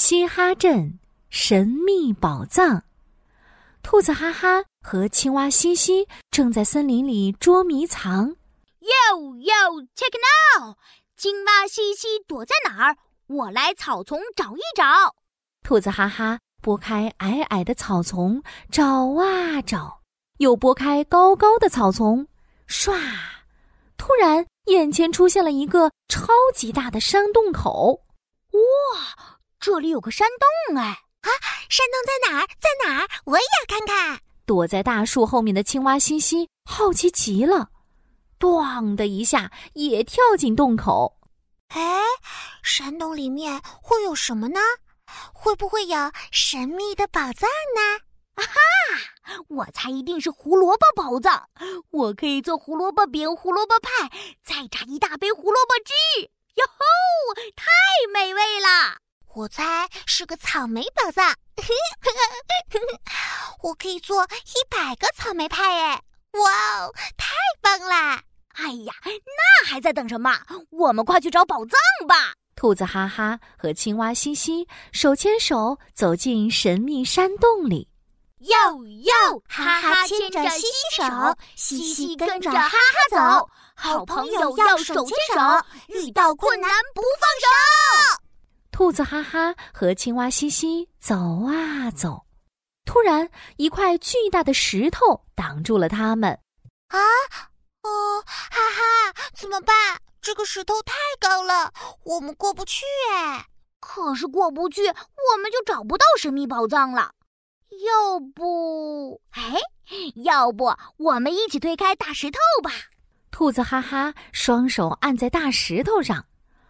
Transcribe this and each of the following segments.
嘻哈镇神秘宝藏。兔子哈哈和青蛙西西正在森林里捉迷藏。Yo yo check now！青蛙西西躲在哪儿？我来草丛找一找。兔子哈哈拨开矮矮的草丛，找啊找，又拨开高高的草丛，唰！突然，眼前出现了一个超级大的山洞口。哇，这里有个山洞哎！啊，山洞在哪儿？在哪儿？我也要看看。躲在大树后面的青蛙西西好奇极了，咣的一下也跳进洞口。哎，山洞里面会有什么呢？会不会有神秘的宝藏呢？啊哈！我猜一定是胡萝卜宝藏。我可以做胡萝卜饼、胡萝卜派，再榨一大杯胡萝卜汁。哟吼，太美味了！我猜是个草莓宝藏。我可以做一百个草莓派哎！哇哦，太棒了！哎呀，那还在等什么？我们快去找宝藏吧！兔子哈哈和青蛙西西手牵手走进神秘山洞里。哟哟，哈哈牵着西西手，西西跟着哈哈走。好朋友要手牵手，遇到困难不放手。兔子哈哈和青蛙西西走啊走，突然一块巨大的石头挡住了他们。啊！哦，哈哈，怎么办？这个石头太高了，我们过不去哎。可是过不去，我们就找不到神秘宝藏了。要不，哎，要不我们一起推开大石头吧？兔子哈哈双手按在大石头上，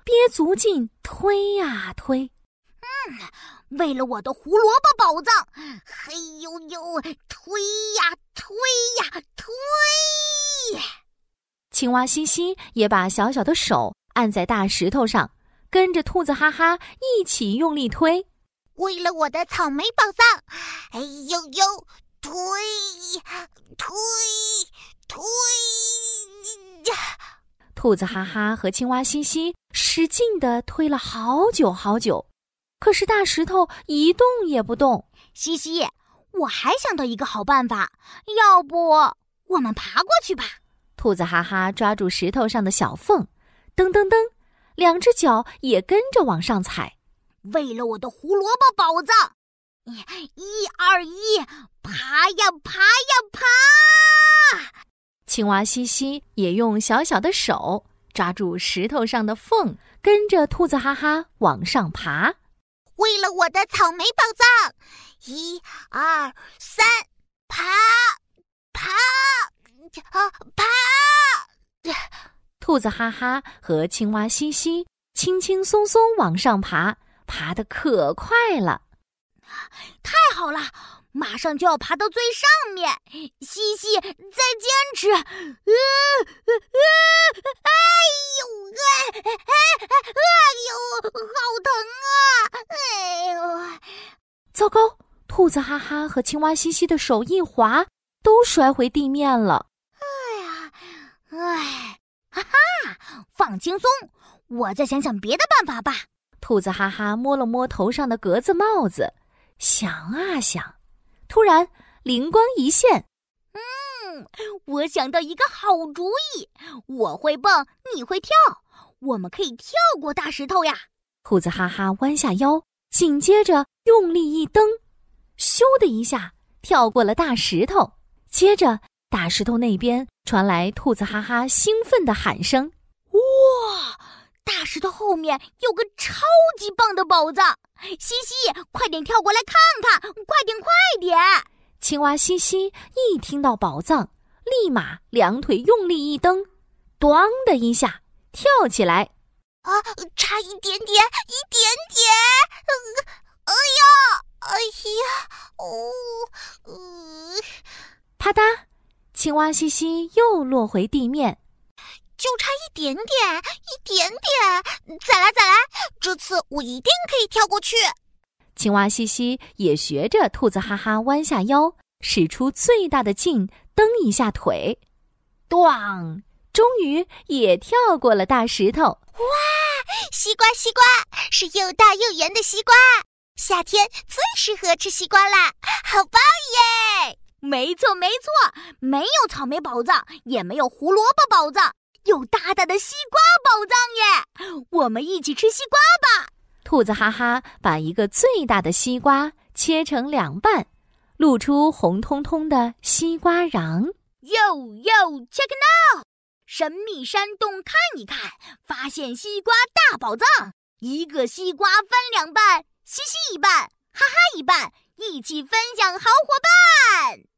憋足劲推呀推。嗯，为了我的胡萝卜宝藏，嘿呦呦，推呀推呀推！青蛙西西也把小小的手按在大石头上，跟着兔子哈哈一起用力推。为了我的草莓宝藏，哎呦呦，推推推！兔子哈哈和青蛙西西使劲地推了好久好久，可是大石头一动也不动。西西，我还想到一个好办法，要不我们爬过去吧？兔子哈哈抓住石头上的小缝，噔噔噔，两只脚也跟着往上踩。为了我的胡萝卜宝藏，一二一，爬呀爬呀爬！青蛙西西也用小小的手抓住石头上的缝，跟着兔子哈哈往上爬。为了我的草莓宝藏，一二三，爬爬啊爬！兔子哈哈和青蛙西西轻轻松松往上爬，爬得可快了。太好了，马上就要爬到最上面。西西，再坚持！呃呃呃，哎呦，哎哎哎呦，好疼啊！哎呦，糟糕！兔子哈哈和青蛙西西的手一滑，都摔回地面了。哎呀，哎，哈哈，放轻松，我再想想别的办法吧。兔子哈哈摸了摸头上的格子帽子。想啊想，突然灵光一现，嗯，我想到一个好主意。我会蹦，你会跳，我们可以跳过大石头呀！兔子哈哈弯下腰，紧接着用力一蹬，咻的一下跳过了大石头。接着，大石头那边传来兔子哈哈兴奋的喊声：“哇！大石头后面有个超级棒的宝藏！”西西，快点跳过来看看！快点，快点！青蛙西西一听到宝藏，立马两腿用力一蹬，咣的一下跳起来。啊，差一点点，一点点！哎呀，哎呀，哦，呃，啪嗒，青蛙西西又落回地面。就差一点点，一点点，再来再来！这次我一定可以跳过去。青蛙西西也学着兔子哈哈弯下腰，使出最大的劲蹬一下腿，咣！终于也跳过了大石头。哇！西瓜西瓜是又大又圆的西瓜。夏天最适合吃西瓜啦，好棒耶！没错没错，没有草莓宝藏，也没有胡萝卜宝藏，有大大的西瓜宝藏耶！我们一起吃西瓜吧！兔子哈哈把一个最大的西瓜切成两半，露出红彤彤的西瓜瓤。哟哟，check it out！神秘山洞看一看，发现西瓜大宝藏。一个西瓜分两半，嘻嘻一半，哈哈一半，一起分享，好伙伴。